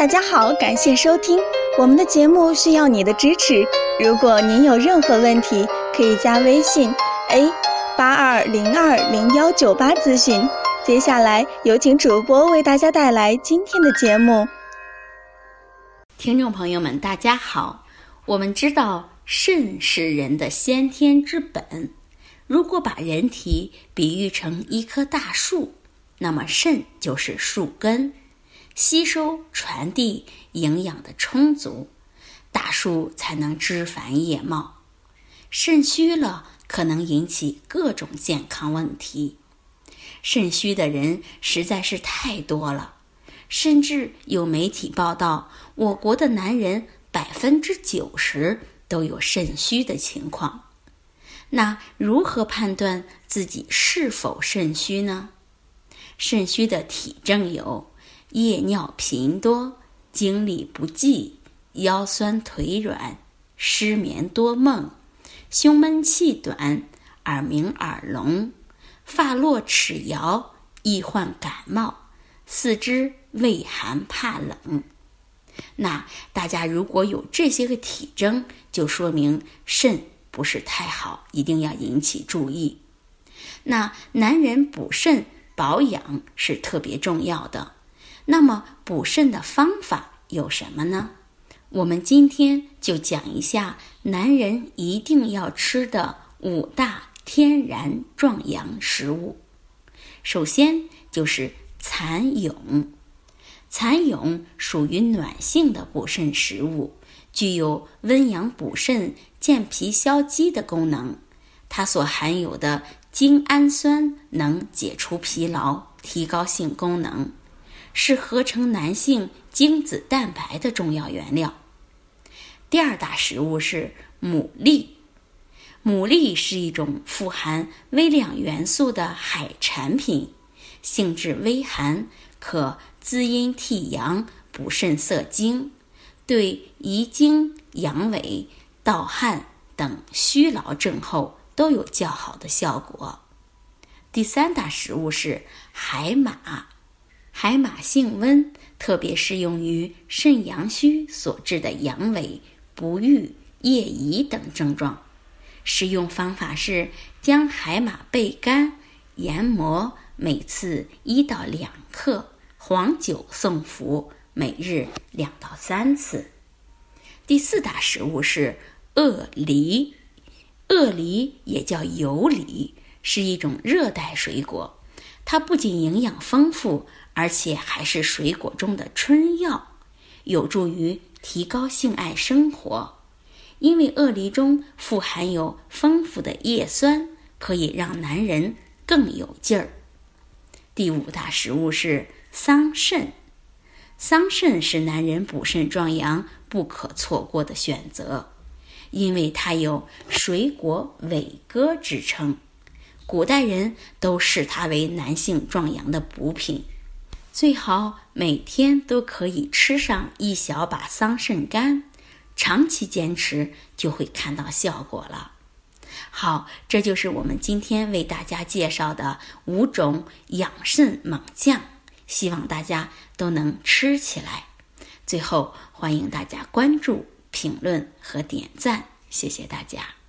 大家好，感谢收听我们的节目，需要你的支持。如果您有任何问题，可以加微信 a 八二零二零幺九八咨询。接下来有请主播为大家带来今天的节目。听众朋友们，大家好。我们知道肾是人的先天之本，如果把人体比喻成一棵大树，那么肾就是树根。吸收、传递营养的充足，大树才能枝繁叶茂。肾虚了，可能引起各种健康问题。肾虚的人实在是太多了，甚至有媒体报道，我国的男人百分之九十都有肾虚的情况。那如何判断自己是否肾虚呢？肾虚的体征有。夜尿频多，精力不济，腰酸腿软，失眠多梦，胸闷气短，耳鸣耳聋，发落齿摇，易患感冒，四肢畏寒怕冷。那大家如果有这些个体征，就说明肾不是太好，一定要引起注意。那男人补肾保养是特别重要的。那么补肾的方法有什么呢？我们今天就讲一下男人一定要吃的五大天然壮阳食物。首先就是蚕蛹，蚕蛹属于暖性的补肾食物，具有温阳补肾、健脾消积的功能。它所含有的精氨酸能解除疲劳，提高性功能。是合成男性精子蛋白的重要原料。第二大食物是牡蛎，牡蛎是一种富含微量元素的海产品，性质微寒，可滋阴替阳、补肾涩精，对遗精、阳痿、盗汗等虚劳症候都有较好的效果。第三大食物是海马。海马性温，特别适用于肾阳虚所致的阳痿、不育、夜遗等症状。使用方法是将海马焙干、研磨，每次一到两克，黄酒送服，每日两到三次。第四大食物是鳄梨，鳄梨也叫油梨，是一种热带水果，它不仅营养丰富。而且还是水果中的春药，有助于提高性爱生活。因为鳄梨中富含有丰富的叶酸，可以让男人更有劲儿。第五大食物是桑葚，桑葚是男人补肾壮阳不可错过的选择，因为它有“水果伟哥”之称，古代人都视它为男性壮阳的补品。最好每天都可以吃上一小把桑葚干，长期坚持就会看到效果了。好，这就是我们今天为大家介绍的五种养肾猛将，希望大家都能吃起来。最后，欢迎大家关注、评论和点赞，谢谢大家。